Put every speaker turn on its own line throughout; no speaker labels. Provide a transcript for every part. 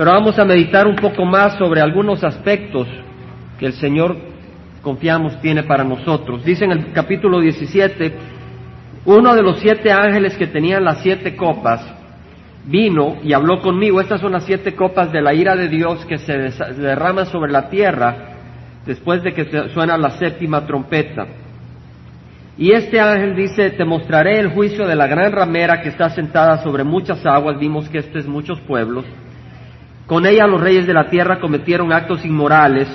pero vamos a meditar un poco más sobre algunos aspectos que el Señor, confiamos, tiene para nosotros. Dice en el capítulo 17, uno de los siete ángeles que tenían las siete copas vino y habló conmigo. Estas son las siete copas de la ira de Dios que se derraman sobre la tierra después de que suena la séptima trompeta. Y este ángel dice, te mostraré el juicio de la gran ramera que está sentada sobre muchas aguas, vimos que esto es muchos pueblos. Con ella los reyes de la tierra cometieron actos inmorales,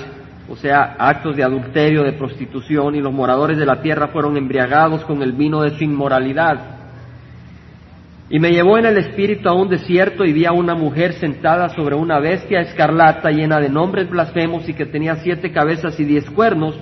o sea, actos de adulterio, de prostitución, y los moradores de la tierra fueron embriagados con el vino de su inmoralidad. Y me llevó en el espíritu a un desierto y vi a una mujer sentada sobre una bestia escarlata llena de nombres blasfemos y que tenía siete cabezas y diez cuernos.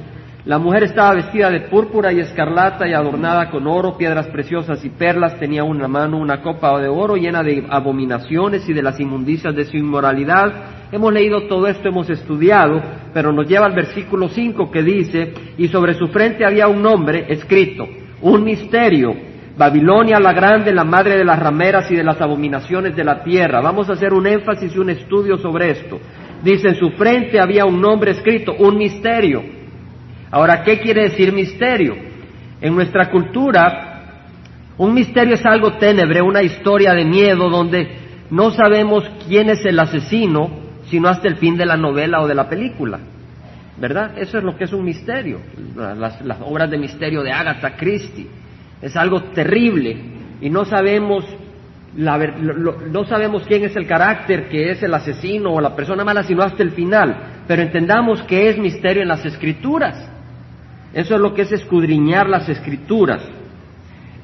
La mujer estaba vestida de púrpura y escarlata y adornada con oro, piedras preciosas y perlas. Tenía en una mano una copa de oro llena de abominaciones y de las inmundicias de su inmoralidad. Hemos leído todo esto, hemos estudiado, pero nos lleva al versículo 5 que dice, y sobre su frente había un nombre escrito, un misterio Babilonia la grande, la madre de las rameras y de las abominaciones de la tierra. Vamos a hacer un énfasis y un estudio sobre esto. Dice, en su frente había un nombre escrito, un misterio. Ahora, ¿qué quiere decir misterio? En nuestra cultura, un misterio es algo ténebre, una historia de miedo donde no sabemos quién es el asesino, sino hasta el fin de la novela o de la película. ¿Verdad? Eso es lo que es un misterio. Las, obras de misterio de Agatha Christie es algo terrible y no sabemos, no sabemos quién es el carácter que es el asesino o la persona mala, sino hasta el final. Pero entendamos que es misterio en las escrituras. Eso es lo que es escudriñar las escrituras.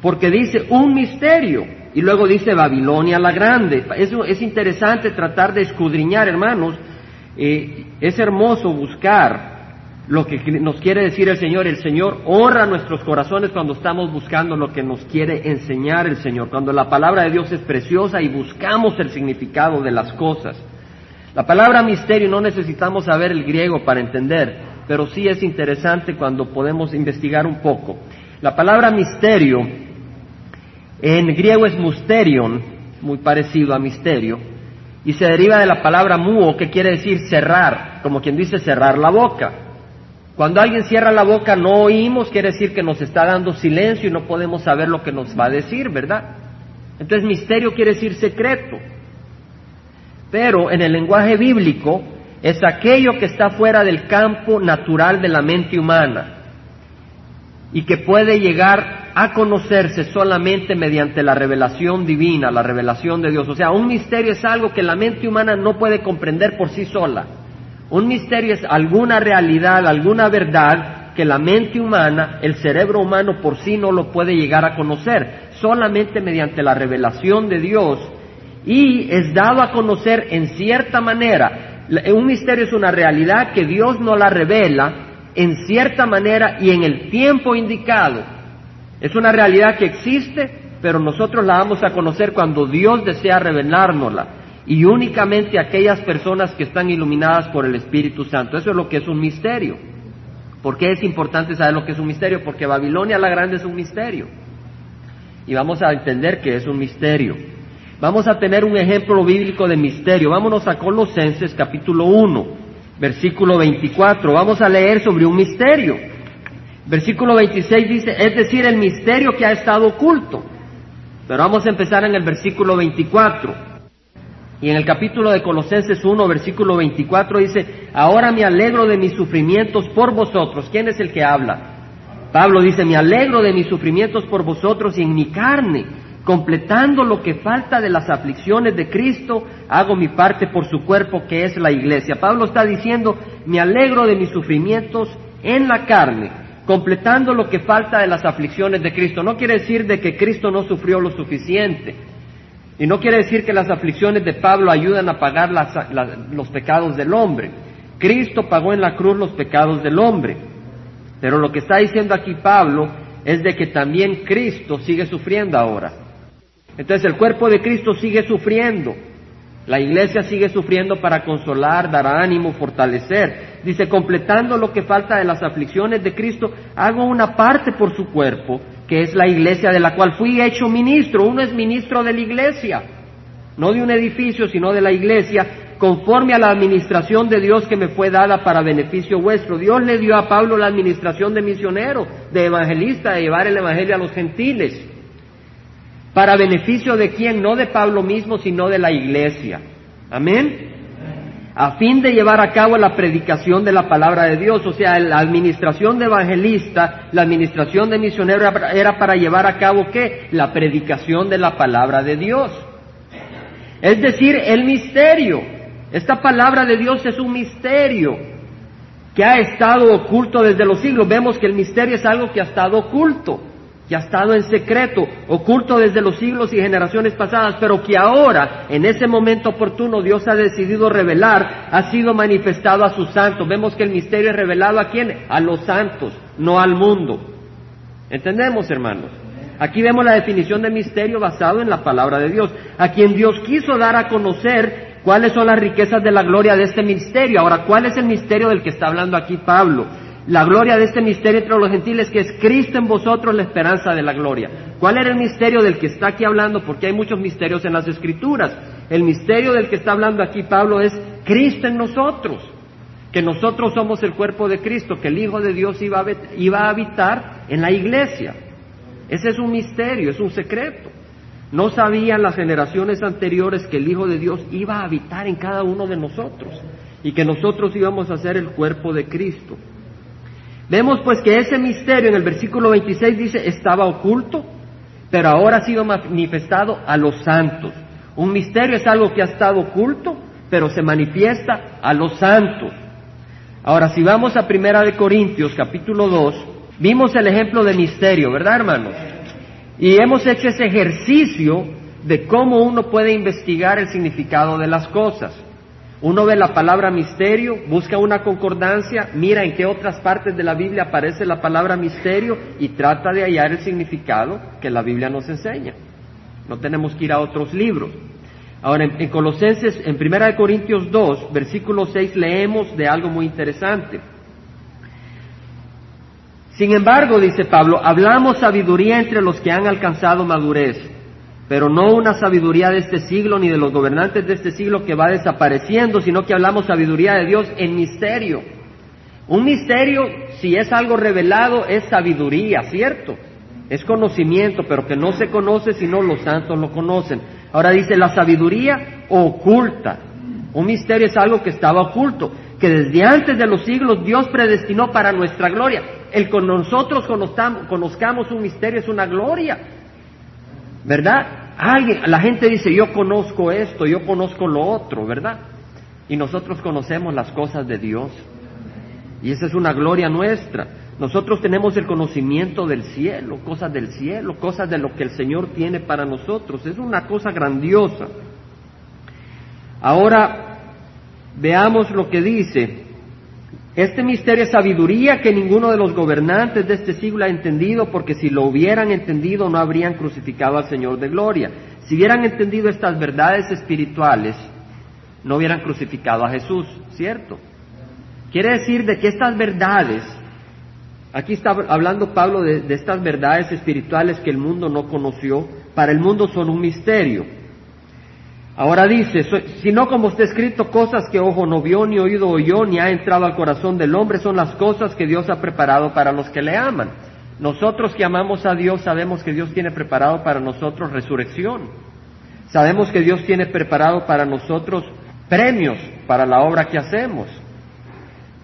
Porque dice un misterio y luego dice Babilonia la grande. Eso es interesante tratar de escudriñar, hermanos. Eh, es hermoso buscar lo que nos quiere decir el Señor. El Señor honra nuestros corazones cuando estamos buscando lo que nos quiere enseñar el Señor, cuando la palabra de Dios es preciosa y buscamos el significado de las cosas. La palabra misterio no necesitamos saber el griego para entender, pero sí es interesante cuando podemos investigar un poco. La palabra misterio en griego es musterion, muy parecido a misterio, y se deriva de la palabra muo, que quiere decir cerrar, como quien dice cerrar la boca. Cuando alguien cierra la boca no oímos, quiere decir que nos está dando silencio y no podemos saber lo que nos va a decir, ¿verdad? Entonces misterio quiere decir secreto. Pero en el lenguaje bíblico es aquello que está fuera del campo natural de la mente humana y que puede llegar a conocerse solamente mediante la revelación divina, la revelación de Dios. O sea, un misterio es algo que la mente humana no puede comprender por sí sola. Un misterio es alguna realidad, alguna verdad que la mente humana, el cerebro humano por sí no lo puede llegar a conocer, solamente mediante la revelación de Dios y es dado a conocer en cierta manera. Un misterio es una realidad que Dios no la revela en cierta manera y en el tiempo indicado. Es una realidad que existe, pero nosotros la vamos a conocer cuando Dios desea revelárnosla y únicamente aquellas personas que están iluminadas por el Espíritu Santo. Eso es lo que es un misterio. ¿Por qué es importante saber lo que es un misterio? Porque Babilonia la Grande es un misterio. Y vamos a entender que es un misterio. Vamos a tener un ejemplo bíblico de misterio. Vámonos a Colosenses capítulo 1, versículo 24. Vamos a leer sobre un misterio. Versículo 26 dice, es decir, el misterio que ha estado oculto. Pero vamos a empezar en el versículo 24. Y en el capítulo de Colosenses 1, versículo 24 dice, ahora me alegro de mis sufrimientos por vosotros. ¿Quién es el que habla? Pablo dice, me alegro de mis sufrimientos por vosotros y en mi carne, completando lo que falta de las aflicciones de Cristo, hago mi parte por su cuerpo que es la iglesia. Pablo está diciendo, me alegro de mis sufrimientos en la carne, completando lo que falta de las aflicciones de Cristo. No quiere decir de que Cristo no sufrió lo suficiente. Y no quiere decir que las aflicciones de Pablo ayudan a pagar los pecados del hombre. Cristo pagó en la cruz los pecados del hombre. Pero lo que está diciendo aquí Pablo es de que también Cristo sigue sufriendo ahora. Entonces el cuerpo de Cristo sigue sufriendo. La iglesia sigue sufriendo para consolar, dar ánimo, fortalecer. Dice, completando lo que falta de las aflicciones de Cristo, hago una parte por su cuerpo que es la iglesia de la cual fui hecho ministro. Uno es ministro de la iglesia, no de un edificio, sino de la iglesia, conforme a la administración de Dios que me fue dada para beneficio vuestro. Dios le dio a Pablo la administración de misionero, de evangelista, de llevar el Evangelio a los gentiles. ¿Para beneficio de quién? No de Pablo mismo, sino de la iglesia. Amén a fin de llevar a cabo la predicación de la palabra de Dios. O sea, la administración de evangelista, la administración de misionero era para llevar a cabo qué? La predicación de la palabra de Dios. Es decir, el misterio. Esta palabra de Dios es un misterio que ha estado oculto desde los siglos. Vemos que el misterio es algo que ha estado oculto que ha estado en secreto, oculto desde los siglos y generaciones pasadas, pero que ahora, en ese momento oportuno, Dios ha decidido revelar, ha sido manifestado a sus santos. Vemos que el misterio es revelado a quién? A los santos, no al mundo. ¿Entendemos, hermanos? Aquí vemos la definición de misterio basado en la palabra de Dios, a quien Dios quiso dar a conocer cuáles son las riquezas de la gloria de este misterio. Ahora, ¿cuál es el misterio del que está hablando aquí Pablo? La gloria de este misterio entre los gentiles, que es Cristo en vosotros, la esperanza de la gloria. ¿Cuál era el misterio del que está aquí hablando? Porque hay muchos misterios en las Escrituras. El misterio del que está hablando aquí Pablo es Cristo en nosotros, que nosotros somos el cuerpo de Cristo, que el Hijo de Dios iba a, habitar en la iglesia. Ese es un misterio, es un secreto. No sabían las generaciones anteriores que el Hijo de Dios iba a habitar en cada uno de nosotros y que nosotros íbamos a ser el cuerpo de Cristo. Vemos pues que ese misterio en el versículo 26 dice estaba oculto, pero ahora ha sido manifestado a los santos. Un misterio es algo que ha estado oculto, pero se manifiesta a los santos. Ahora, si vamos a Primera de Corintios, capítulo 2, vimos el ejemplo de misterio, ¿verdad, hermanos? Y hemos hecho ese ejercicio de cómo uno puede investigar el significado de las cosas. Uno ve la palabra misterio, busca una concordancia, mira en qué otras partes de la Biblia aparece la palabra misterio y trata de hallar el significado que la Biblia nos enseña. No tenemos que ir a otros libros. Ahora, en, Colosenses, en 1 Corintios 2, versículo 6, leemos de algo muy interesante. Sin embargo, dice Pablo, hablamos sabiduría entre los que han alcanzado madurez pero no una sabiduría de este siglo ni de los gobernantes de este siglo que va desapareciendo, sino que hablamos sabiduría de Dios en misterio. Un misterio, si es algo revelado, es sabiduría, ¿cierto? Es conocimiento, pero que no se conoce si no los santos lo conocen. Ahora dice la sabiduría oculta. Un misterio es algo que estaba oculto, que desde antes de los siglos Dios predestinó para nuestra gloria. El que nosotros conozcamos un misterio es una gloria, ¿verdad? Alguien, la gente dice, yo conozco esto, yo conozco lo otro, ¿verdad? Y nosotros conocemos las cosas de Dios. Y esa es una gloria nuestra. Nosotros tenemos el conocimiento del cielo, cosas del cielo, cosas de lo que el Señor tiene para nosotros. Es una cosa grandiosa. Ahora veamos lo que dice este misterio es sabiduría que ninguno de los gobernantes de este siglo ha entendido, porque si lo hubieran entendido no habrían crucificado al Señor de gloria. Si hubieran entendido estas verdades espirituales, no hubieran crucificado a Jesús, ¿cierto? Quiere decir de que estas verdades, aquí está hablando Pablo de, de estas verdades espirituales que el mundo no conoció, para el mundo son un misterio. Ahora dice, sino como está escrito, cosas que ojo no vio, ni oído oyó, ni ha entrado al corazón del hombre, son las cosas que Dios ha preparado para los que le aman. Nosotros que amamos a Dios sabemos que Dios tiene preparado para nosotros resurrección. Sabemos que Dios tiene preparado para nosotros premios para la obra que hacemos.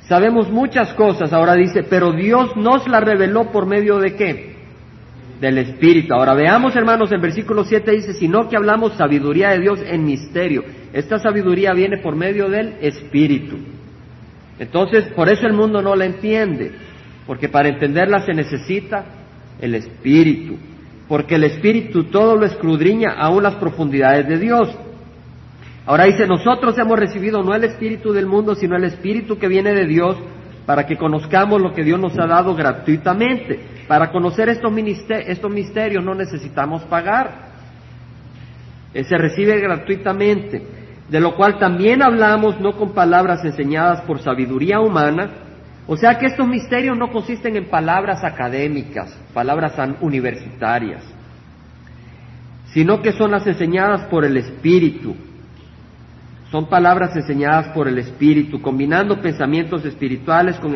Sabemos muchas cosas, ahora dice, pero Dios nos la reveló por medio de qué? Del Espíritu. Ahora veamos, hermanos, el versículo 7 dice, sino que hablamos sabiduría de Dios en misterio. Esta sabiduría viene por medio del Espíritu. Entonces, por eso el mundo no la entiende, porque para entenderla se necesita el Espíritu, porque el Espíritu todo lo escudriña aún las profundidades de Dios. Ahora dice, nosotros hemos recibido no el Espíritu del mundo, sino el Espíritu que viene de Dios, para que conozcamos lo que Dios nos ha dado gratuitamente. Para conocer estos, misterios no necesitamos pagar. Eh, se recibe gratuitamente, de lo cual también hablamos no con palabras enseñadas por sabiduría humana, o sea que estos misterios no consisten en palabras académicas, palabras universitarias, sino que son las enseñadas por el Espíritu, Son palabras enseñadas por el Espíritu, combinando pensamientos espirituales con,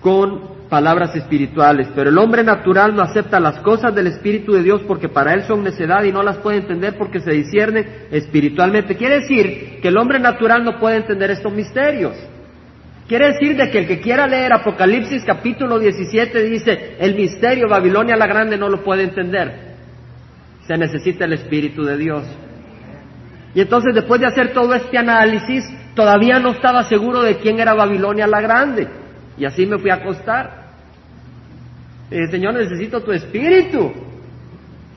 con palabras espirituales. Pero el hombre natural no acepta las cosas del Espíritu de Dios porque para él son necedad y no las puede entender porque se disciernen espiritualmente. Quiere decir que el hombre natural no puede entender estos misterios. Quiere decir de que el que quiera leer Apocalipsis capítulo 17 dice, el misterio Babilonia la Grande no lo puede entender. Se necesita el Espíritu de Dios. Y entonces después de hacer todo este análisis, todavía no estaba seguro de quién era Babilonia la Grande. Y así me fui a acostar. Señor, necesito tu espíritu.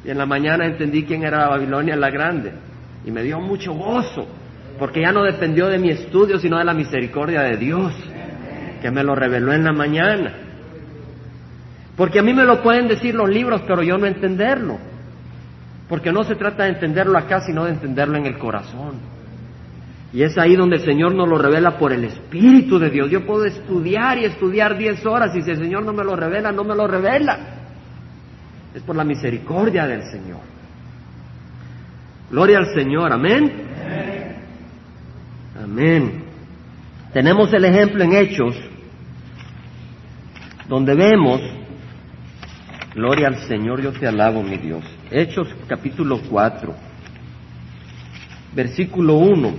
Y en la mañana entendí quién era Babilonia la Grande. Y me dio mucho gozo, porque ya no dependió de mi estudio, sino de la misericordia de Dios, que me lo reveló en la mañana. Porque a mí me lo pueden decir los libros, pero yo no entenderlo. Porque no se trata de entenderlo acá, sino de entenderlo en el corazón. Y es ahí donde el Señor nos lo revela por el Espíritu de Dios. Yo puedo estudiar y estudiar diez horas y si el Señor no me lo revela, no me lo revela. Es por la misericordia del Señor. Gloria al Señor, amén. Amén. Tenemos el ejemplo en Hechos, donde vemos, gloria al Señor, yo te alabo, mi Dios. Hechos capítulo 4, versículo 1.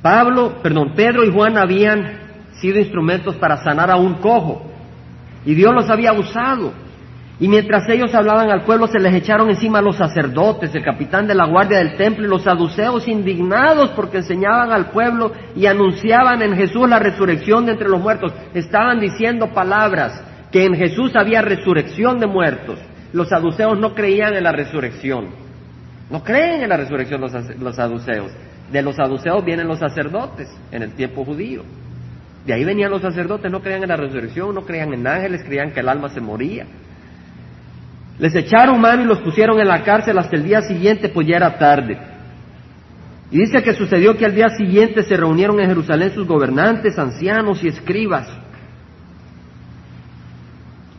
Pablo, perdón, Pedro y Juan habían sido instrumentos para sanar a un cojo y Dios los había usado. Y mientras ellos hablaban al pueblo se les echaron encima los sacerdotes, el capitán de la guardia del templo y los saduceos indignados porque enseñaban al pueblo y anunciaban en Jesús la resurrección de entre los muertos. Estaban diciendo palabras que en Jesús había resurrección de muertos. Los saduceos no creían en la resurrección. No creen en la resurrección los, saduceos. De los saduceos vienen los sacerdotes en el tiempo judío. De ahí venían los sacerdotes, no creían en la resurrección, no creían en ángeles, creían que el alma se moría. Les echaron mano y los pusieron en la cárcel hasta el día siguiente, pues ya era tarde. Y dice que sucedió que al día siguiente se reunieron en Jerusalén sus gobernantes, ancianos y escribas.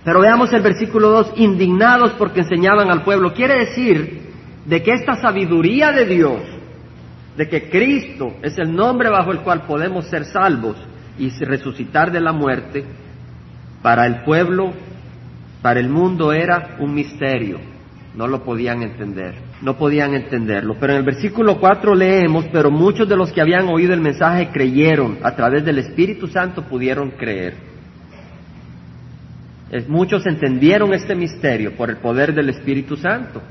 Pero veamos el versículo 2, indignados porque enseñaban al pueblo. Quiere decir de que esta sabiduría de Dios de que Cristo es el nombre bajo el cual podemos ser salvos y resucitar de la muerte, para el pueblo, para el mundo era un misterio. No lo podían entender, no podían entenderlo. Pero en el versículo 4 leemos, pero muchos de los que habían oído el mensaje creyeron, a través del Espíritu Santo pudieron creer. Muchos entendieron este misterio por el poder del Espíritu Santo.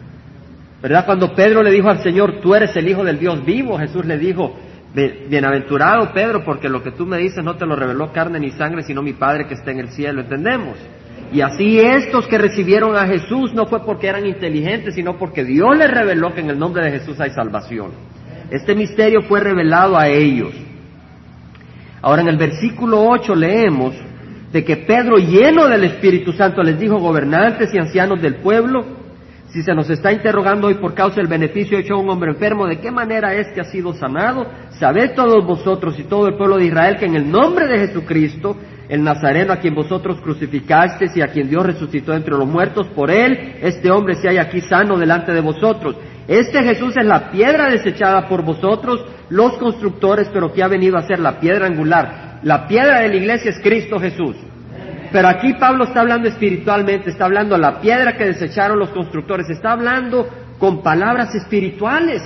¿Verdad? Cuando Pedro le dijo al Señor, tú eres el Hijo del Dios vivo, Jesús le dijo, bienaventurado Pedro, porque lo que tú me dices no te lo reveló carne ni sangre, sino mi Padre que está en el cielo, ¿entendemos? Y así estos que recibieron a Jesús no fue porque eran inteligentes, sino porque Dios les reveló que en el nombre de Jesús hay salvación. Este misterio fue revelado a ellos. Ahora en el versículo 8 leemos de que Pedro, lleno del Espíritu Santo, les dijo, gobernantes y ancianos del pueblo, si se nos está interrogando hoy por causa del beneficio hecho a un hombre enfermo, ¿de qué manera es que ha sido sanado? Sabed todos vosotros y todo el pueblo de Israel que en el nombre de Jesucristo, el Nazareno a quien vosotros crucificasteis y a quien Dios resucitó entre los muertos, por él este hombre se halla aquí sano delante de vosotros. Este Jesús es la piedra desechada por vosotros, los constructores, pero que ha venido a ser la piedra angular. La piedra de la iglesia es Cristo Jesús. Pero aquí Pablo está hablando espiritualmente, está hablando a la piedra que desecharon los constructores, está hablando con palabras espirituales.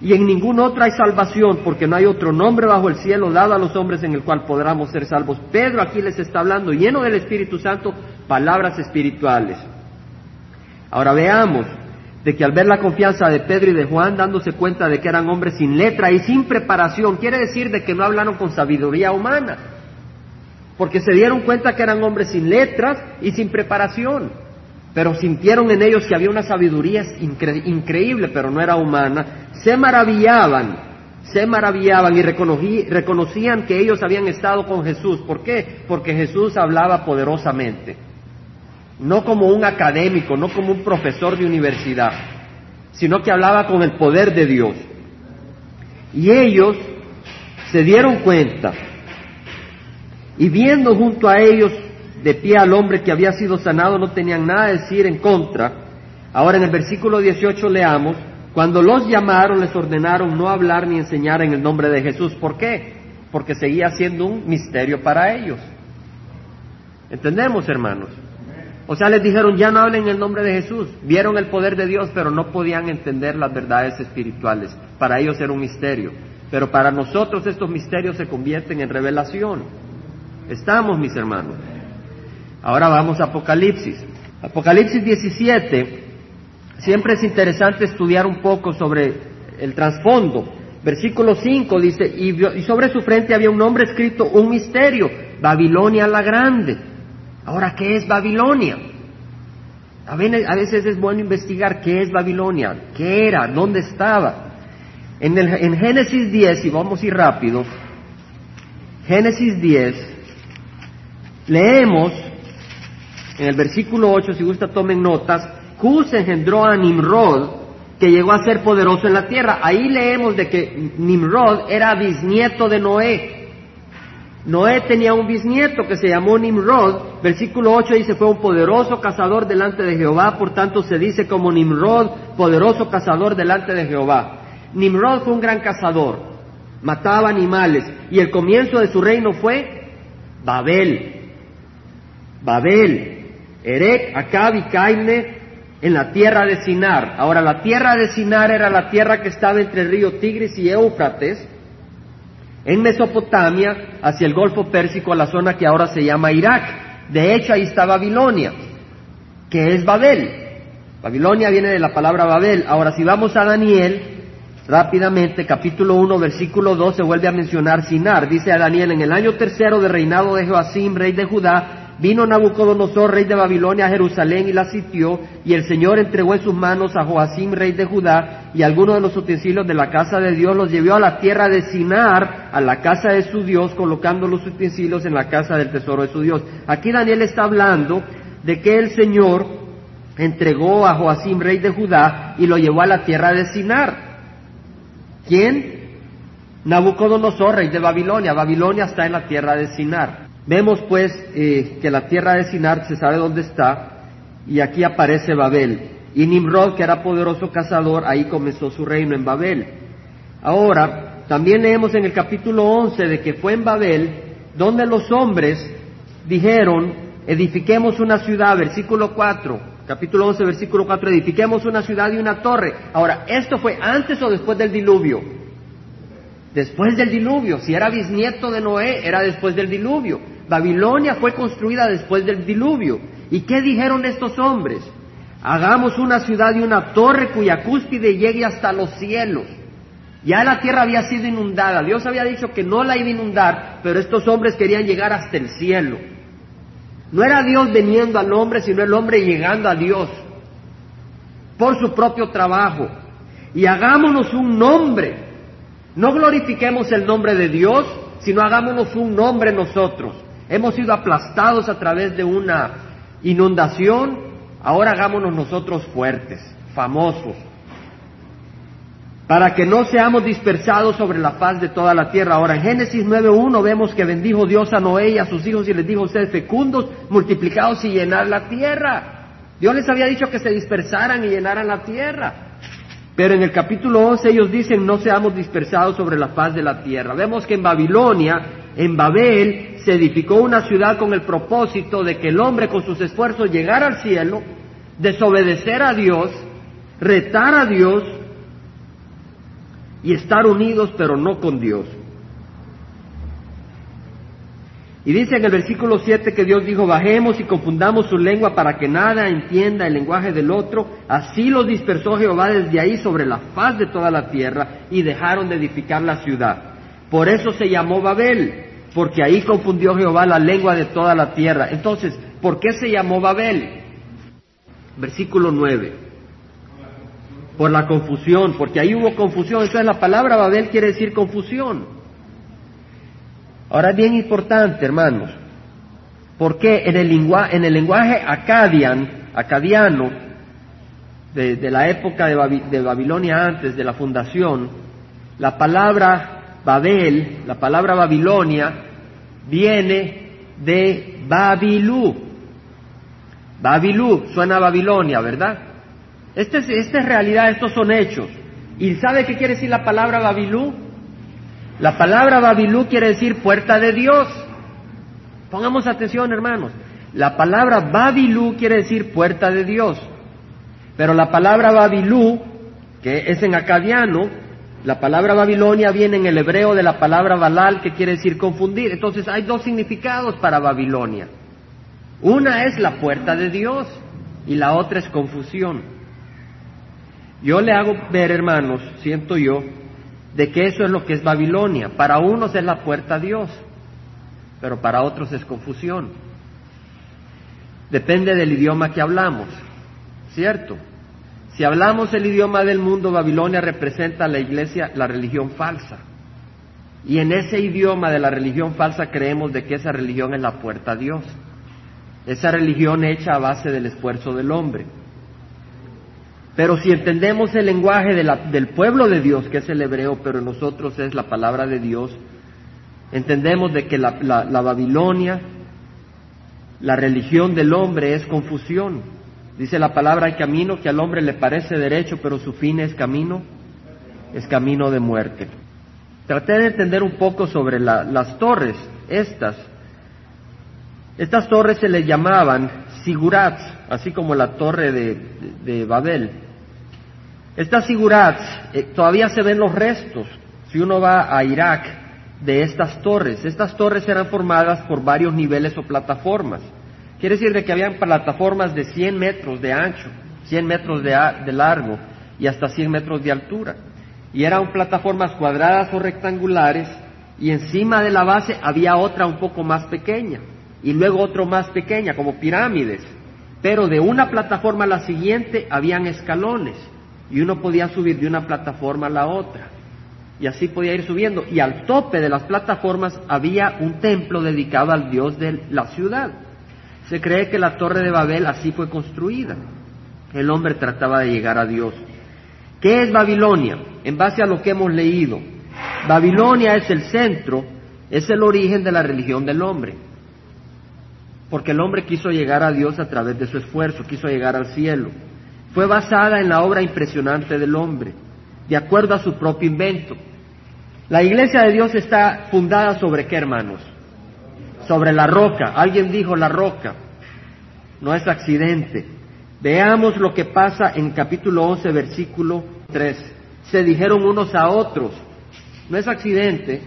Y en ningún otro hay salvación, porque no hay otro nombre bajo el cielo dado a los hombres en el cual podamos ser salvos. Pedro aquí les está hablando, lleno del Espíritu Santo, palabras espirituales. Ahora veamos de que al ver la confianza de Pedro y de Juan, dándose cuenta de que eran hombres sin letra y sin preparación, quiere decir de que no hablaron con sabiduría humana porque se dieron cuenta que eran hombres sin letras y sin preparación, pero sintieron en ellos que había una sabiduría increíble, pero no era humana, se maravillaban, se maravillaban y reconocían que ellos habían estado con Jesús. ¿Por qué? Porque Jesús hablaba poderosamente, no como un académico, no como un profesor de universidad, sino que hablaba con el poder de Dios. Y ellos se dieron cuenta y viendo junto a ellos de pie al hombre que había sido sanado, no tenían nada a decir en contra. Ahora en el versículo 18 leamos, Cuando los llamaron, les ordenaron no hablar ni enseñar en el nombre de Jesús. ¿Por qué? Porque seguía siendo un misterio para ellos. ¿Entendemos, hermanos? O sea, les dijeron, ya no hablen en el nombre de Jesús. Vieron el poder de Dios, pero no podían entender las verdades espirituales. Para ellos era un misterio. Pero para nosotros estos misterios se convierten en revelación. Estamos, mis hermanos. Ahora vamos a Apocalipsis. Apocalipsis 17. Siempre es interesante estudiar un poco sobre el trasfondo. Versículo 5 dice, y sobre su frente había un nombre escrito, un misterio, Babilonia la Grande Ahora, ¿qué es Babilonia? A veces es bueno investigar qué es Babilonia, qué era, dónde estaba. En, en Génesis 10, y vamos a ir rápido, Génesis 10, leemos en el versículo 8, si gusta tomen notas, Cus engendró a Nimrod, que llegó a ser poderoso en la tierra. Ahí leemos de que Nimrod era bisnieto de Noé. Noé tenía un bisnieto que se llamó Nimrod, versículo 8 dice, fue un poderoso cazador delante de Jehová, por tanto se dice como Nimrod, poderoso cazador delante de Jehová. Nimrod fue un gran cazador, mataba animales, y el comienzo de su reino fue Babel. Babel, Erech, Acab y en la tierra de Sinar. Ahora, la tierra de Sinar era la tierra que estaba entre el río Tigris y Éufrates, en Mesopotamia, hacia el Golfo Pérsico, a la zona que ahora se llama Irak. De hecho, ahí está Babilonia, que es Babel. Babilonia viene de la palabra Babel. Ahora, si vamos a Daniel, rápidamente, capítulo 1, versículo 2, se vuelve a mencionar Sinar. Dice a Daniel, en el año tercero de reinado de Joacim, rey de Judá, Vino Nabucodonosor, rey de Babilonia, a Jerusalén y la sitió, y el Señor entregó en sus manos a Joacim, rey de Judá, y algunos de los utensilios de la casa de Dios los llevó a la tierra de Sinar, a la casa de su Dios, colocando los utensilios en la casa del tesoro de su Dios. Aquí Daniel está hablando de que el Señor entregó a Joacim, rey de Judá, y lo llevó a la tierra de Sinar. ¿Quién? Nabucodonosor, rey de Babilonia. Babilonia está en la tierra de Sinar. Vemos pues eh, que la tierra de Sinar se sabe dónde está y aquí aparece Babel. Y Nimrod, que era poderoso cazador, ahí comenzó su reino en Babel. Ahora, también leemos en el capítulo 11 de que fue en Babel donde los hombres dijeron, edifiquemos una ciudad, versículo 4, capítulo 11, versículo 4, edifiquemos una ciudad y una torre. Ahora, ¿esto fue antes o después del diluvio? Después del diluvio, si era bisnieto de Noé, era después del diluvio. Babilonia fue construida después del diluvio. ¿Y qué dijeron estos hombres? Hagamos una ciudad y una torre cuya cúspide llegue hasta los cielos. Ya la tierra había sido inundada. Dios había dicho que no la iba a inundar, pero estos hombres querían llegar hasta el cielo. No era Dios veniendo al hombre, sino el hombre llegando a Dios por su propio trabajo. Y hagámonos un nombre no glorifiquemos el nombre de Dios, sino hagámonos un nombre nosotros. Hemos sido aplastados a través de una inundación, ahora hagámonos nosotros fuertes, famosos, para que no seamos dispersados sobre la faz de toda la tierra. Ahora, en Génesis 9.1 vemos que bendijo Dios a Noé y a sus hijos y les dijo, ustedes fecundos, multiplicados y llenar la tierra. Dios les había dicho que se dispersaran y llenaran la tierra. Pero en el capítulo 11 ellos dicen, no seamos dispersados sobre la faz de la tierra. Vemos que en Babilonia, en Babel, se edificó una ciudad con el propósito de que el hombre con sus esfuerzos llegara al cielo, desobedecer a Dios, retar a Dios y estar unidos pero no con Dios. Y dice en el versículo 7 que Dios dijo, bajemos y confundamos su lengua para que nada entienda el lenguaje del otro. Así los dispersó Jehová desde ahí sobre la faz de toda la tierra y dejaron de edificar la ciudad. Por eso se llamó Babel, porque ahí confundió Jehová la lengua de toda la tierra. Entonces, ¿por qué se llamó Babel? Versículo 9. Por la confusión, porque ahí hubo confusión. Entonces la palabra Babel quiere decir confusión. Ahora es bien importante, hermanos, porque en el, en el lenguaje acadian, acadiano, de, la época de, Babilonia antes de la fundación, la palabra Babel, la palabra Babilonia, viene de Babilú. Babilú suena Babilonia, ¿verdad? Esta es, esta es realidad, estos son hechos. ¿Y sabe qué quiere decir la palabra Babilú? La palabra Babilú quiere decir puerta de Dios. Pongamos atención, hermanos. La palabra Babilú quiere decir puerta de Dios. Pero la palabra Babilú, que es en acadiano, la palabra Babilonia viene en el hebreo de la palabra Balal, que quiere decir confundir. Entonces hay dos significados para Babilonia. Una es la puerta de Dios y la otra es confusión. Yo le hago ver, hermanos, siento yo, de que eso es lo que es Babilonia. Para unos es la puerta a Dios, pero para otros es confusión. Depende del idioma que hablamos, ¿cierto? Si hablamos el idioma del mundo, Babilonia representa a la iglesia, la religión falsa. Y en ese idioma de la religión falsa creemos de que esa religión es la puerta a Dios. Esa religión hecha a base del esfuerzo del hombre. Pero si entendemos el lenguaje del pueblo de Dios, que es el hebreo, pero nosotros es la palabra de Dios, entendemos de que la, Babilonia, la religión del hombre es confusión. Dice la palabra, hay camino que al hombre le parece derecho, pero su fin es camino, es camino de muerte. Traté de entender un poco sobre las torres, estas. Estas torres se les llamaban sigurats, así como la torre de, Babel. Estas sigurats, eh, todavía se ven los restos, si uno va a Irak, de estas torres. Estas torres eran formadas por varios niveles o plataformas. Quiere decir de que habían plataformas de 100 metros de ancho, 100 metros de, de largo y hasta 100 metros de altura. Y eran plataformas cuadradas o rectangulares y encima de la base había otra un poco más pequeña y luego otro más pequeña, como pirámides. Pero de una plataforma a la siguiente habían escalones y uno podía subir de una plataforma a la otra. Y así podía ir subiendo. Y al tope de las plataformas había un templo dedicado al Dios de la ciudad. Se cree que la torre de Babel así fue construida. El hombre trataba de llegar a Dios. ¿Qué es Babilonia? En base a lo que hemos leído, Babilonia es el centro, es el origen de la religión del hombre porque el hombre quiso llegar a Dios a través de su esfuerzo, quiso llegar al cielo. Fue basada en la obra impresionante del hombre, de acuerdo a su propio invento. La iglesia de Dios está fundada sobre qué, hermanos? Sobre la roca. Alguien dijo la roca. No es accidente. Veamos lo que pasa en capítulo 11, versículo 3. Se dijeron unos a otros. No es accidente,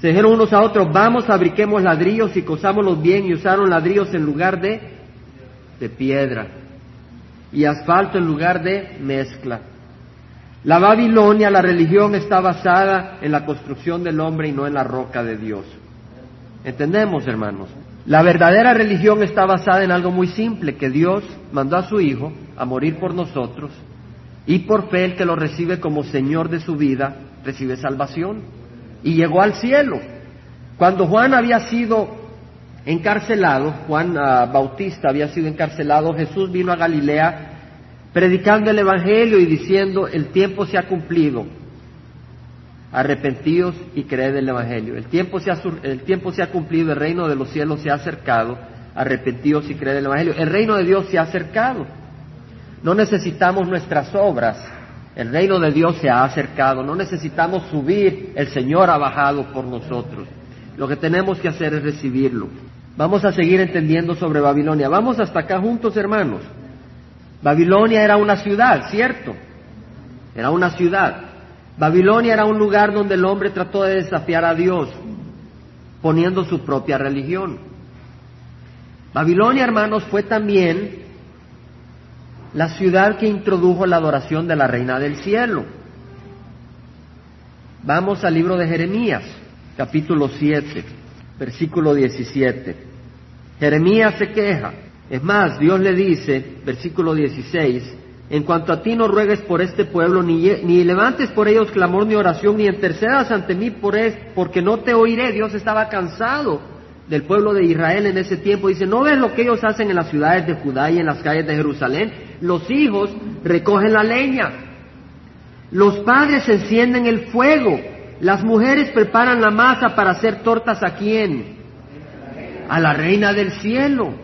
se dijeron unos a otros, vamos, fabriquemos ladrillos y cosámoslos bien y usaron ladrillos en lugar de, de piedra y asfalto en lugar de mezcla. La Babilonia, la religión está basada en la construcción del hombre y no en la roca de Dios. ¿Entendemos, hermanos? La verdadera religión está basada en algo muy simple, que Dios mandó a su Hijo a morir por nosotros y por fe el que lo recibe como Señor de su vida recibe salvación y llegó al cielo. Cuando Juan había sido encarcelado, Juan ah, Bautista había sido encarcelado, Jesús vino a Galilea predicando el Evangelio y diciendo, el tiempo se ha cumplido, arrepentidos y creed el Evangelio. El tiempo, se ha, el tiempo se ha cumplido, el reino de los cielos se ha acercado, arrepentidos y creed el Evangelio. El reino de Dios se ha acercado. No necesitamos nuestras obras, el reino de Dios se ha acercado, no necesitamos subir, el Señor ha bajado por nosotros. Lo que tenemos que hacer es recibirlo. Vamos a seguir entendiendo sobre Babilonia. Vamos hasta acá juntos, hermanos. Babilonia era una ciudad, ¿cierto? Era una ciudad. Babilonia era un lugar donde el hombre trató de desafiar a Dios, poniendo su propia religión. Babilonia, hermanos, fue también la ciudad que introdujo la adoración de la reina del cielo. Vamos al libro de Jeremías, capítulo 7, versículo 17. Jeremías se queja. Es más, Dios le dice, versículo 16, en cuanto a ti no ruegues por este pueblo, ni, ni levantes por ellos clamor ni oración, ni intercedas ante mí por es, porque no te oiré. Dios estaba cansado del pueblo de Israel en ese tiempo. Dice, ¿no ves lo que ellos hacen en las ciudades de Judá y en las calles de Jerusalén? Los hijos recogen la leña, los padres encienden el fuego, las mujeres preparan la masa para hacer tortas a quién? A la reina del cielo.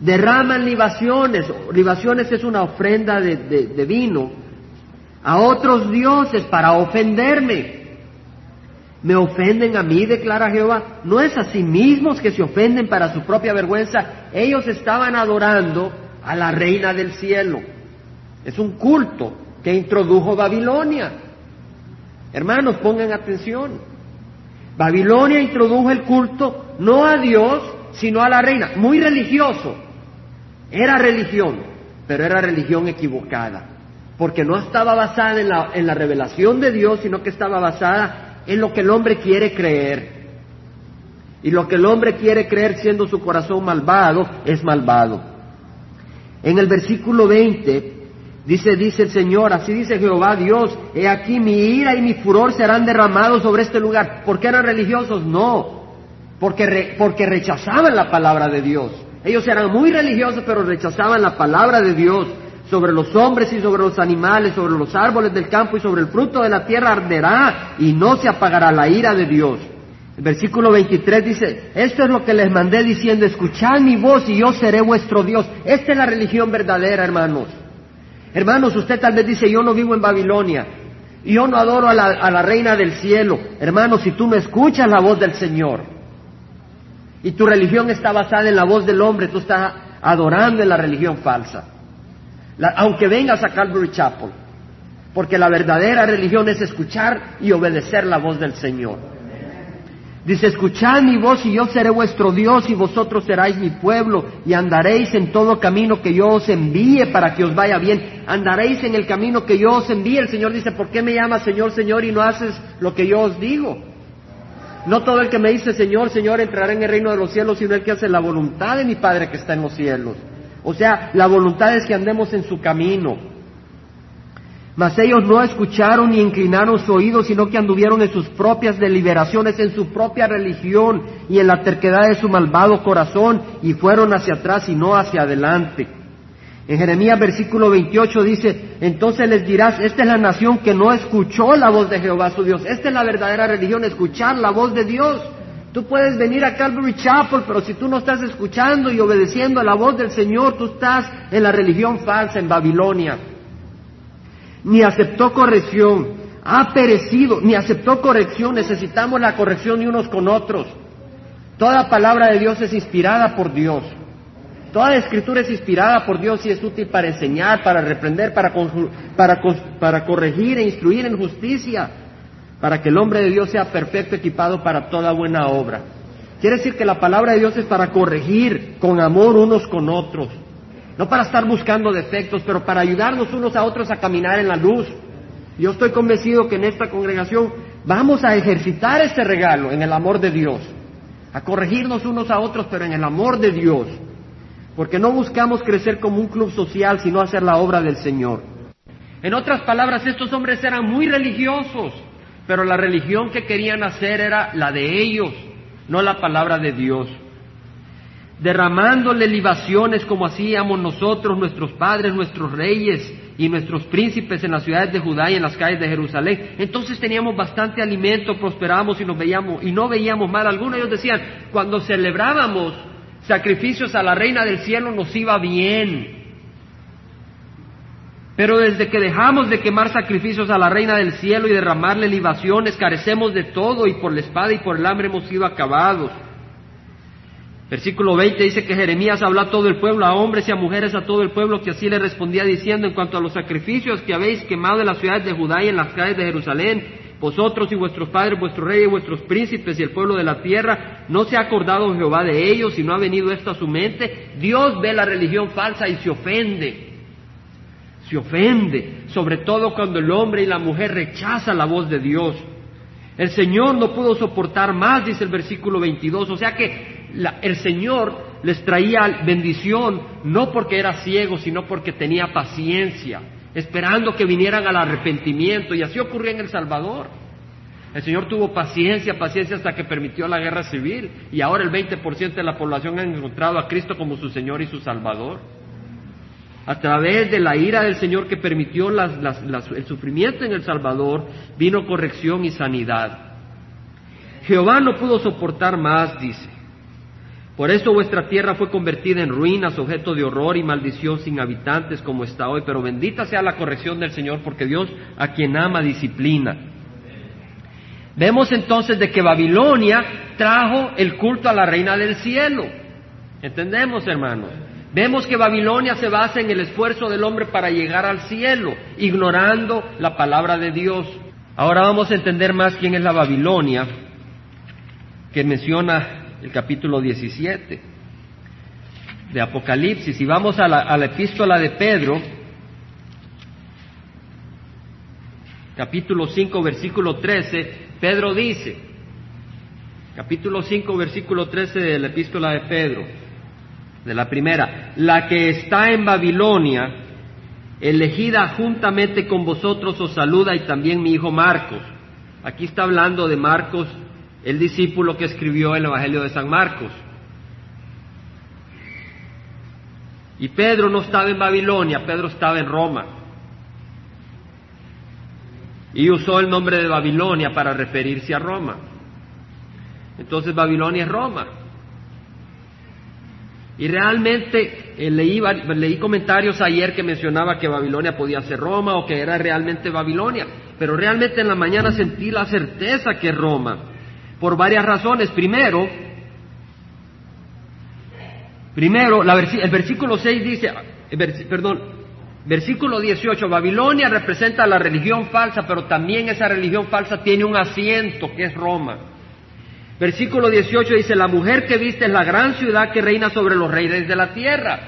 Derraman libaciones, libaciones es una ofrenda de, vino, a otros dioses para ofenderme. Me ofenden a mí, declara Jehová. No es a sí mismos que se ofenden para su propia vergüenza. Ellos estaban adorando a la reina del cielo. Es un culto que introdujo Babilonia. Hermanos, pongan atención. Babilonia introdujo el culto no a Dios, sino a la reina. Muy religioso. Era religión, pero era religión equivocada. Porque no estaba basada en la, revelación de Dios, sino que estaba basada en lo que el hombre quiere creer. Y lo que el hombre quiere creer siendo su corazón malvado es malvado. En el versículo 20 dice, dice el Señor, así dice Jehová Dios, he aquí mi ira y mi furor serán derramados sobre este lugar. ¿Por qué eran religiosos? No, porque, porque rechazaban la palabra de Dios. Ellos eran muy religiosos, pero rechazaban la palabra de Dios sobre los hombres y sobre los animales, sobre los árboles del campo y sobre el fruto de la tierra arderá y no se apagará la ira de Dios. El versículo 23 dice, esto es lo que les mandé diciendo, escuchad mi voz y yo seré vuestro Dios. Esta es la religión verdadera, hermanos. Hermanos, usted tal vez dice, yo no vivo en Babilonia, yo no adoro a la, reina del cielo. Hermanos, si tú me escuchas la voz del Señor y tu religión está basada en la voz del hombre, tú estás adorando en la religión falsa. aunque vengas a Calvary Chapel, porque la verdadera religión es escuchar y obedecer la voz del Señor. Dice, escuchad mi voz y yo seré vuestro Dios y vosotros seráis mi pueblo y andaréis en todo camino que yo os envíe para que os vaya bien. Andaréis en el camino que yo os envíe. El Señor dice, ¿por qué me llamas Señor, Señor y no haces lo que yo os digo? No todo el que me dice Señor, Señor entrará en el reino de los cielos, sino el que hace la voluntad de mi Padre que está en los cielos. O sea, la voluntad es que andemos en su camino. Mas ellos no escucharon ni inclinaron su oído, sino que anduvieron en sus propias deliberaciones, en su propia religión y en la terquedad de su malvado corazón, y fueron hacia atrás y no hacia adelante. En Jeremías versículo 28 dice, entonces les dirás, esta es la nación que no escuchó la voz de Jehová su Dios. Esta es la verdadera religión, escuchar la voz de Dios. Tú puedes venir a Calvary Chapel, pero si tú no estás escuchando y obedeciendo a la voz del Señor, tú estás en la religión falsa, en Babilonia ni aceptó corrección, ha perecido, ni aceptó corrección, necesitamos la corrección de unos con otros. Toda palabra de Dios es inspirada por Dios. Toda escritura es inspirada por Dios y es útil para enseñar, para reprender, para, para, para corregir e instruir en justicia, para que el hombre de Dios sea perfecto, equipado para toda buena obra. Quiere decir que la palabra de Dios es para corregir con amor unos con otros no para estar buscando defectos, pero para ayudarnos unos a otros a caminar en la luz. Yo estoy convencido que en esta congregación vamos a ejercitar este regalo en el amor de Dios, a corregirnos unos a otros, pero en el amor de Dios, porque no buscamos crecer como un club social, sino hacer la obra del Señor. En otras palabras, estos hombres eran muy religiosos, pero la religión que querían hacer era la de ellos, no la palabra de Dios derramándole libaciones como hacíamos nosotros, nuestros padres, nuestros reyes y nuestros príncipes en las ciudades de Judá y en las calles de Jerusalén. Entonces teníamos bastante alimento, prosperábamos y nos veíamos y no veíamos mal. Algunos de ellos decían, cuando celebrábamos sacrificios a la reina del cielo nos iba bien. Pero desde que dejamos de quemar sacrificios a la reina del cielo y derramarle libaciones, carecemos de todo y por la espada y por el hambre hemos sido acabados. Versículo 20 dice que Jeremías habló a todo el pueblo, a hombres y a mujeres, a todo el pueblo, que así le respondía diciendo, en cuanto a los sacrificios que habéis quemado en las ciudades de Judá y en las calles de Jerusalén, vosotros y vuestros padres, vuestros reyes y vuestros príncipes y el pueblo de la tierra, no se ha acordado Jehová de ellos y no ha venido esto a su mente. Dios ve la religión falsa y se ofende. Se ofende, sobre todo cuando el hombre y la mujer rechazan la voz de Dios. El Señor no pudo soportar más, dice el versículo 22. O sea que el Señor les traía bendición no porque era ciego, sino porque tenía paciencia, esperando que vinieran al arrepentimiento. Y así ocurrió en El Salvador. El Señor tuvo paciencia, paciencia hasta que permitió la guerra civil y ahora el 20% de la población ha encontrado a Cristo como su Señor y su Salvador. A través de la ira del Señor que permitió el sufrimiento en El Salvador, vino corrección y sanidad. Jehová no pudo soportar más, dice. Por eso vuestra tierra fue convertida en ruinas, objeto de horror y maldición sin habitantes como está hoy. Pero bendita sea la corrección del Señor, porque Dios a quien ama disciplina. Vemos entonces de que Babilonia trajo el culto a la reina del cielo. ¿Entendemos, hermanos? Vemos que Babilonia se basa en el esfuerzo del hombre para llegar al cielo, ignorando la palabra de Dios. Ahora vamos a entender más quién es la Babilonia que menciona el capítulo 17 de Apocalipsis. Y vamos a la, epístola de Pedro, capítulo 5, versículo 13, Pedro dice, capítulo 5, versículo 13 de la epístola de Pedro, de la primera, la que está en Babilonia, elegida juntamente con vosotros, os saluda y también mi hijo Marcos. Aquí está hablando de Marcos, el discípulo que escribió el Evangelio de San Marcos. Y Pedro no estaba en Babilonia, Pedro estaba en Roma y usó el nombre de Babilonia para referirse a Roma. Entonces Babilonia es Roma. Y realmente eh, leí, leí comentarios ayer que mencionaba que Babilonia podía ser Roma o que era realmente Babilonia, pero realmente en la mañana sentí la certeza que es Roma, por varias razones. Primero, primero el versículo 6 dice, perdón, Versículo 18, Babilonia representa la religión falsa, pero también esa religión falsa tiene un asiento que es Roma. Versículo 18 dice, la mujer que viste es la gran ciudad que reina sobre los reyes de la tierra.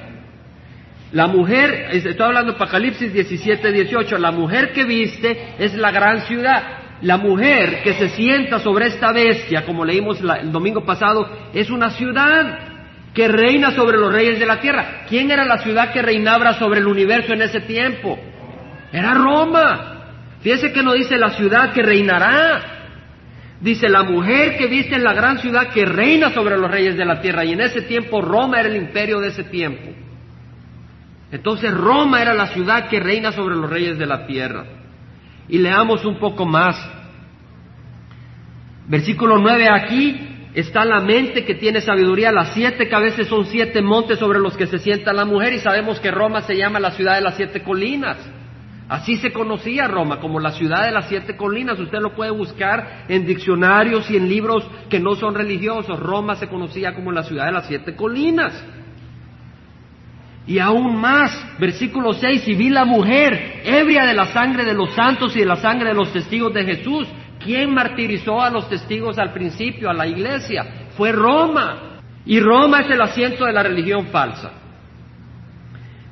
La mujer, estoy hablando de Apocalipsis 17, 18, la mujer que viste es la gran ciudad. La mujer que se sienta sobre esta bestia, como leímos el domingo pasado, es una ciudad que reina sobre los reyes de la tierra. ¿Quién era la ciudad que reinaba sobre el universo en ese tiempo? Era Roma. Fíjese que no dice la ciudad que reinará. Dice la mujer que viste en la gran ciudad que reina sobre los reyes de la tierra. Y en ese tiempo Roma era el imperio de ese tiempo. Entonces Roma era la ciudad que reina sobre los reyes de la tierra. Y leamos un poco más. Versículo 9 aquí está la mente que tiene sabiduría, las siete cabezas son siete montes sobre los que se sienta la mujer y sabemos que Roma se llama la ciudad de las siete colinas. Así se conocía Roma, como la ciudad de las siete colinas. Usted lo puede buscar en diccionarios y en libros que no son religiosos. Roma se conocía como la ciudad de las siete colinas. Y aún más, versículo 6, y vi la mujer ebria de la sangre de los santos y de la sangre de los testigos de Jesús. ¿Quién martirizó a los testigos al principio, a la iglesia? Fue Roma. Y Roma es el asiento de la religión falsa.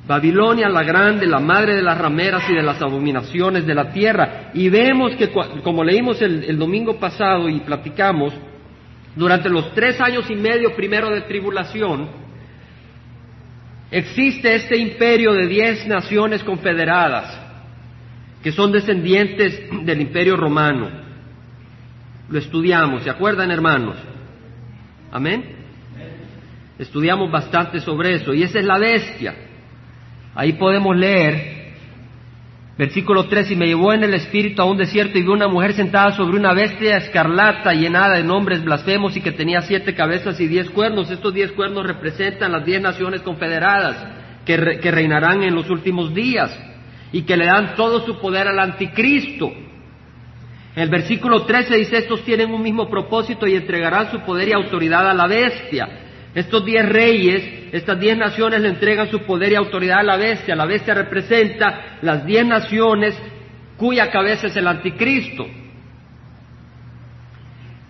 Babilonia la grande, la madre de las rameras y de las abominaciones de la tierra. Y vemos que, como leímos el, el domingo pasado y platicamos, durante los tres años y medio primero de tribulación, existe este imperio de diez naciones confederadas, que son descendientes del imperio romano lo estudiamos, ¿se acuerdan hermanos? Amén. Estudiamos bastante sobre eso y esa es la bestia. Ahí podemos leer versículo 3, y me llevó en el espíritu a un desierto y vi una mujer sentada sobre una bestia escarlata llenada de nombres blasfemos y que tenía siete cabezas y diez cuernos. Estos diez cuernos representan las diez naciones confederadas que, que reinarán en los últimos días y que le dan todo su poder al anticristo. El versículo 13 dice, estos tienen un mismo propósito y entregarán su poder y autoridad a la bestia. Estos diez reyes, estas diez naciones le entregan su poder y autoridad a la bestia. La bestia representa las diez naciones cuya cabeza es el anticristo.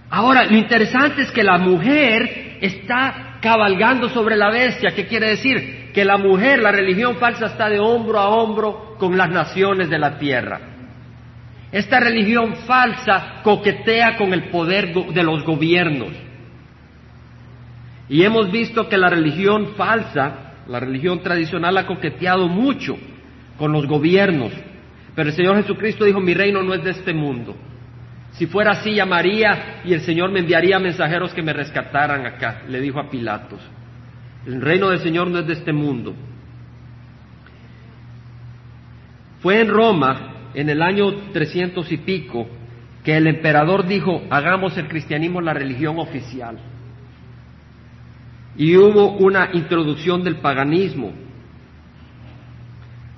Ahora, lo interesante es que la mujer está cabalgando sobre la bestia. ¿Qué quiere decir? Que la mujer, la religión falsa, está de hombro a hombro con las naciones de la tierra. Esta religión falsa coquetea con el poder de los gobiernos. Y hemos visto que la religión falsa, la religión tradicional, ha coqueteado mucho con los gobiernos. Pero el Señor Jesucristo dijo, mi reino no es de este mundo. Si fuera así, llamaría y el Señor me enviaría mensajeros que me rescataran acá, le dijo a Pilatos. El reino del Señor no es de este mundo. Fue en Roma en el año 300 y pico que el emperador dijo, hagamos el cristianismo la religión oficial. Y hubo una introducción del paganismo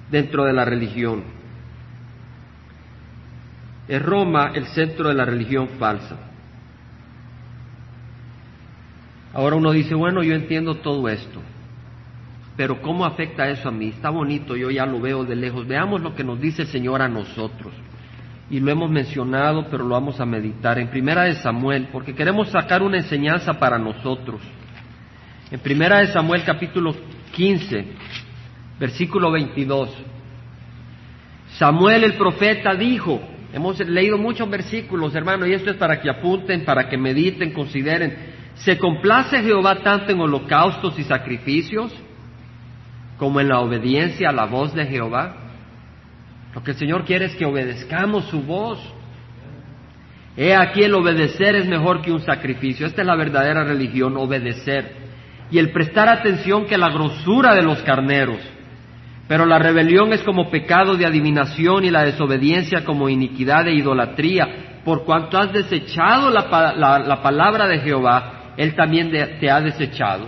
dentro de la religión. Es Roma el centro de la religión falsa. Ahora uno dice, bueno, yo entiendo todo esto, pero ¿cómo afecta eso a mí? Está bonito, yo ya lo veo de lejos. Veamos lo que nos dice el Señor a nosotros. Y lo hemos mencionado, pero lo vamos a meditar en Primera de Samuel, porque queremos sacar una enseñanza para nosotros. En Primera de Samuel capítulo 15, versículo 22. Samuel el profeta dijo, hemos leído muchos versículos, hermano, y esto es para que apunten, para que mediten, consideren. ¿Se complace Jehová tanto en holocaustos y sacrificios como en la obediencia a la voz de Jehová? Lo que el Señor quiere es que obedezcamos su voz. He aquí el obedecer es mejor que un sacrificio. Esta es la verdadera religión, obedecer. Y el prestar atención que la grosura de los carneros. Pero la rebelión es como pecado de adivinación y la desobediencia como iniquidad e idolatría. Por cuanto has desechado la, palabra de Jehová, Él también te ha desechado.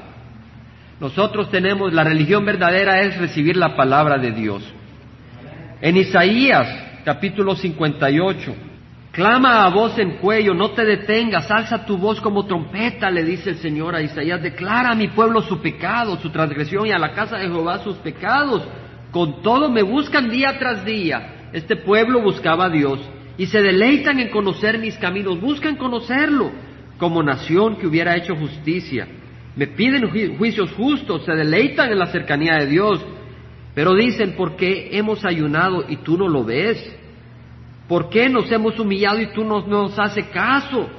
Nosotros tenemos, la religión verdadera es recibir la palabra de Dios. En Isaías capítulo 58, clama a voz en cuello, no te detengas, alza tu voz como trompeta, le dice el Señor a Isaías, declara a mi pueblo su pecado, su transgresión y a la casa de Jehová sus pecados. Con todo me buscan día tras día. Este pueblo buscaba a Dios y se deleitan en conocer mis caminos, buscan conocerlo como nación que hubiera hecho justicia. Me piden juicios justos, se deleitan en la cercanía de Dios. Pero dicen, ¿por qué hemos ayunado y tú no lo ves? ¿Por qué nos hemos humillado y tú no nos haces caso?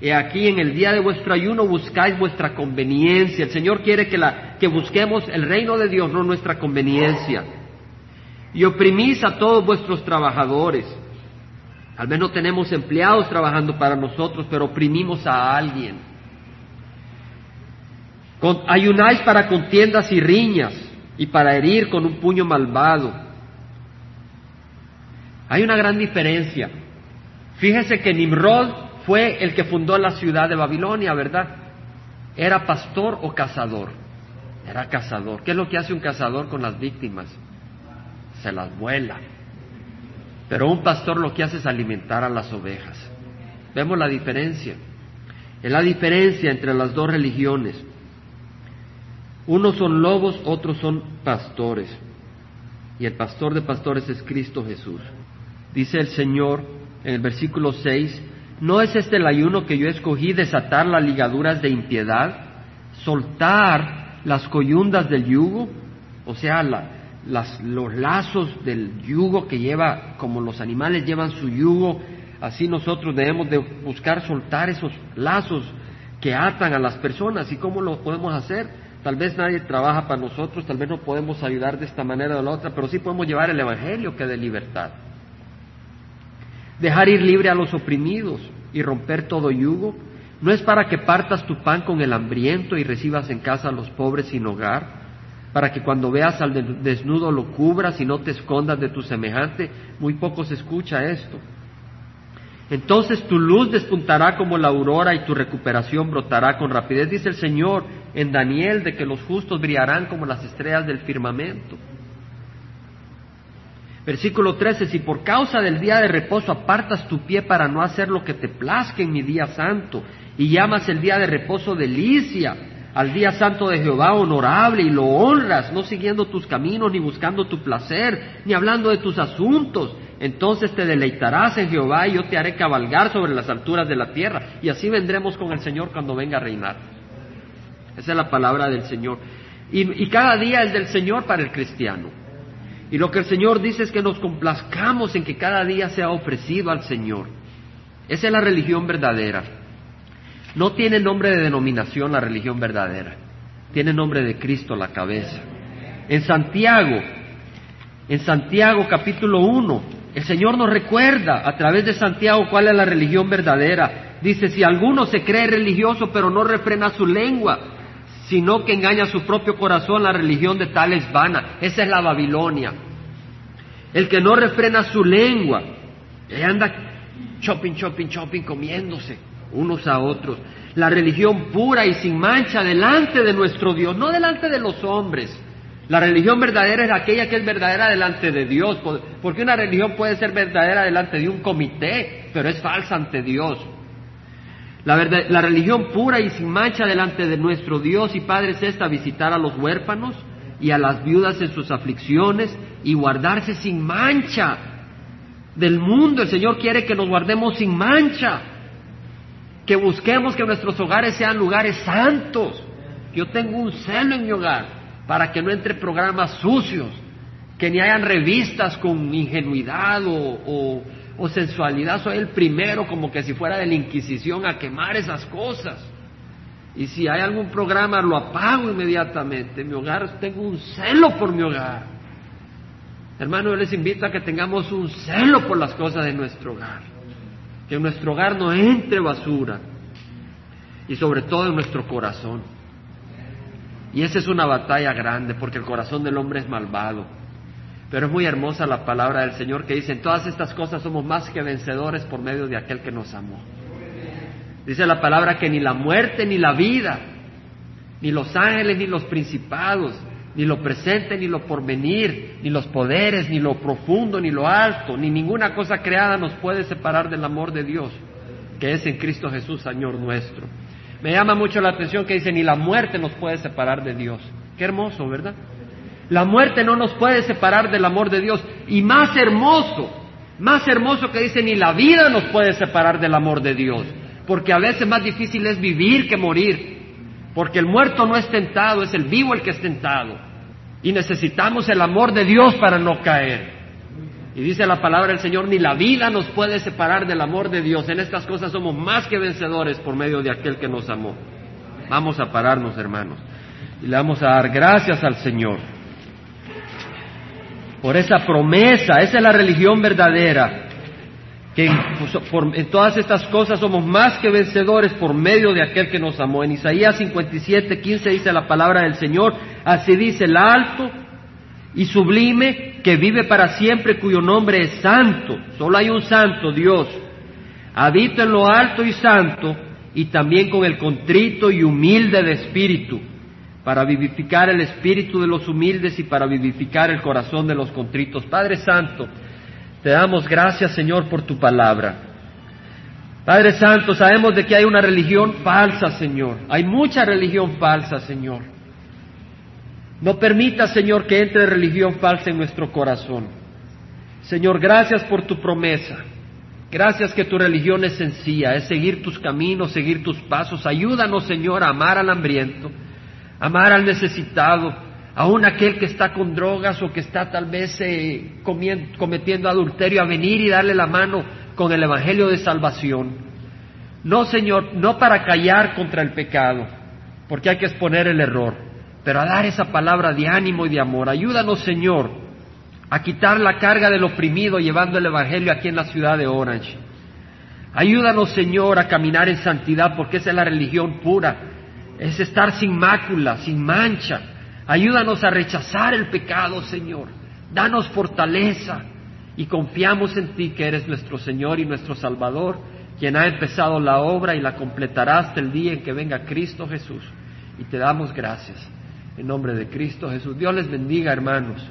He aquí en el día de vuestro ayuno buscáis vuestra conveniencia. El Señor quiere que, la, que busquemos el reino de Dios, no nuestra conveniencia. Y oprimís a todos vuestros trabajadores. Al menos tenemos empleados trabajando para nosotros, pero oprimimos a alguien. ayunáis para contiendas y riñas y para herir con un puño malvado. Hay una gran diferencia. Fíjese que Nimrod fue el que fundó la ciudad de Babilonia, ¿verdad? ¿Era pastor o cazador? Era cazador. ¿Qué es lo que hace un cazador con las víctimas? Se las vuela. Pero un pastor lo que hace es alimentar a las ovejas. Vemos la diferencia. Es la diferencia entre las dos religiones. Unos son lobos, otros son pastores. Y el pastor de pastores es Cristo Jesús. Dice el Señor en el versículo 6, ¿No es este el ayuno que yo escogí desatar las ligaduras de impiedad, soltar las coyundas del yugo, o sea, los lazos del yugo que lleva, como los animales llevan su yugo, así nosotros debemos de buscar soltar esos lazos que atan a las personas. ¿Y cómo lo podemos hacer? Tal vez nadie trabaja para nosotros, tal vez no podemos ayudar de esta manera o de la otra, pero sí podemos llevar el Evangelio que de libertad dejar ir libre a los oprimidos y romper todo yugo, no es para que partas tu pan con el hambriento y recibas en casa a los pobres sin hogar, para que cuando veas al desnudo lo cubras y no te escondas de tu semejante, muy poco se escucha esto. Entonces tu luz despuntará como la aurora y tu recuperación brotará con rapidez, dice el Señor en Daniel, de que los justos brillarán como las estrellas del firmamento. Versículo 13, si por causa del día de reposo apartas tu pie para no hacer lo que te plazca en mi día santo, y llamas el día de reposo delicia, al día santo de Jehová honorable, y lo honras, no siguiendo tus caminos, ni buscando tu placer, ni hablando de tus asuntos, entonces te deleitarás en Jehová y yo te haré cabalgar sobre las alturas de la tierra, y así vendremos con el Señor cuando venga a reinar. Esa es la palabra del Señor. Y, y cada día es del Señor para el cristiano. Y lo que el Señor dice es que nos complazcamos en que cada día sea ofrecido al Señor. Esa es la religión verdadera. No tiene nombre de denominación la religión verdadera. Tiene nombre de Cristo la cabeza. En Santiago, en Santiago capítulo 1, el Señor nos recuerda a través de Santiago cuál es la religión verdadera. Dice, si alguno se cree religioso pero no refrena su lengua, sino que engaña su propio corazón, la religión de tal es vana. Esa es la Babilonia. El que no refrena su lengua, anda shopping, shopping, shopping, comiéndose. unos a otros. La religión pura y sin mancha delante de nuestro Dios, no delante de los hombres. La religión verdadera es aquella que es verdadera delante de Dios, porque una religión puede ser verdadera delante de un comité, pero es falsa ante Dios. La, la religión pura y sin mancha delante de nuestro Dios y Padre es esta, visitar a los huérfanos y a las viudas en sus aflicciones y guardarse sin mancha del mundo. El Señor quiere que nos guardemos sin mancha, que busquemos que nuestros hogares sean lugares santos. Yo tengo un celo en mi hogar para que no entre programas sucios, que ni hayan revistas con ingenuidad o, o sensualidad. Soy el primero como que si fuera de la Inquisición a quemar esas cosas. Y si hay algún programa lo apago inmediatamente. En mi hogar tengo un celo por mi hogar. Hermano, yo les invito a que tengamos un celo por las cosas de nuestro hogar. Que en nuestro hogar no entre basura. Y sobre todo en nuestro corazón. Y esa es una batalla grande porque el corazón del hombre es malvado. Pero es muy hermosa la palabra del Señor que dice, en todas estas cosas somos más que vencedores por medio de aquel que nos amó. Dice la palabra que ni la muerte ni la vida, ni los ángeles ni los principados, ni lo presente, ni lo porvenir, ni los poderes, ni lo profundo, ni lo alto, ni ninguna cosa creada nos puede separar del amor de Dios, que es en Cristo Jesús, Señor nuestro. Me llama mucho la atención que dice, ni la muerte nos puede separar de Dios. Qué hermoso, ¿verdad? La muerte no nos puede separar del amor de Dios. Y más hermoso, más hermoso que dice, ni la vida nos puede separar del amor de Dios. Porque a veces más difícil es vivir que morir. Porque el muerto no es tentado, es el vivo el que es tentado. Y necesitamos el amor de Dios para no caer. Y dice la palabra del Señor, ni la vida nos puede separar del amor de Dios. En estas cosas somos más que vencedores por medio de aquel que nos amó. Vamos a pararnos, hermanos. Y le vamos a dar gracias al Señor por esa promesa. Esa es la religión verdadera que pues, en, todas estas cosas somos más que vencedores por medio de aquel que nos amó. En Isaías 57, 15 dice la palabra del Señor, así dice el alto y sublime que vive para siempre, cuyo nombre es santo. Solo hay un santo, Dios. Habita en lo alto y santo y también con el contrito y humilde de espíritu, para vivificar el espíritu de los humildes y para vivificar el corazón de los contritos. Padre Santo, te damos gracias, Señor, por tu palabra. Padre Santo, sabemos de que hay una religión falsa, Señor. Hay mucha religión falsa, Señor. No permita, Señor, que entre religión falsa en nuestro corazón. Señor, gracias por tu promesa. Gracias que tu religión es sencilla, es seguir tus caminos, seguir tus pasos. Ayúdanos, Señor, a amar al hambriento, amar al necesitado, aún aquel que está con drogas o que está tal vez eh, cometiendo adulterio, a venir y darle la mano con el Evangelio de salvación. No, Señor, no para callar contra el pecado, porque hay que exponer el error, pero a dar esa palabra de ánimo y de amor. Ayúdanos, Señor, a quitar la carga del oprimido llevando el Evangelio aquí en la ciudad de Orange. Ayúdanos, Señor, a caminar en santidad, porque esa es la religión pura, es estar sin mácula, sin mancha, Ayúdanos a rechazar el pecado, Señor. Danos fortaleza y confiamos en ti que eres nuestro Señor y nuestro Salvador, quien ha empezado la obra y la completará hasta el día en que venga Cristo Jesús. Y te damos gracias. En nombre de Cristo Jesús. Dios les bendiga, hermanos.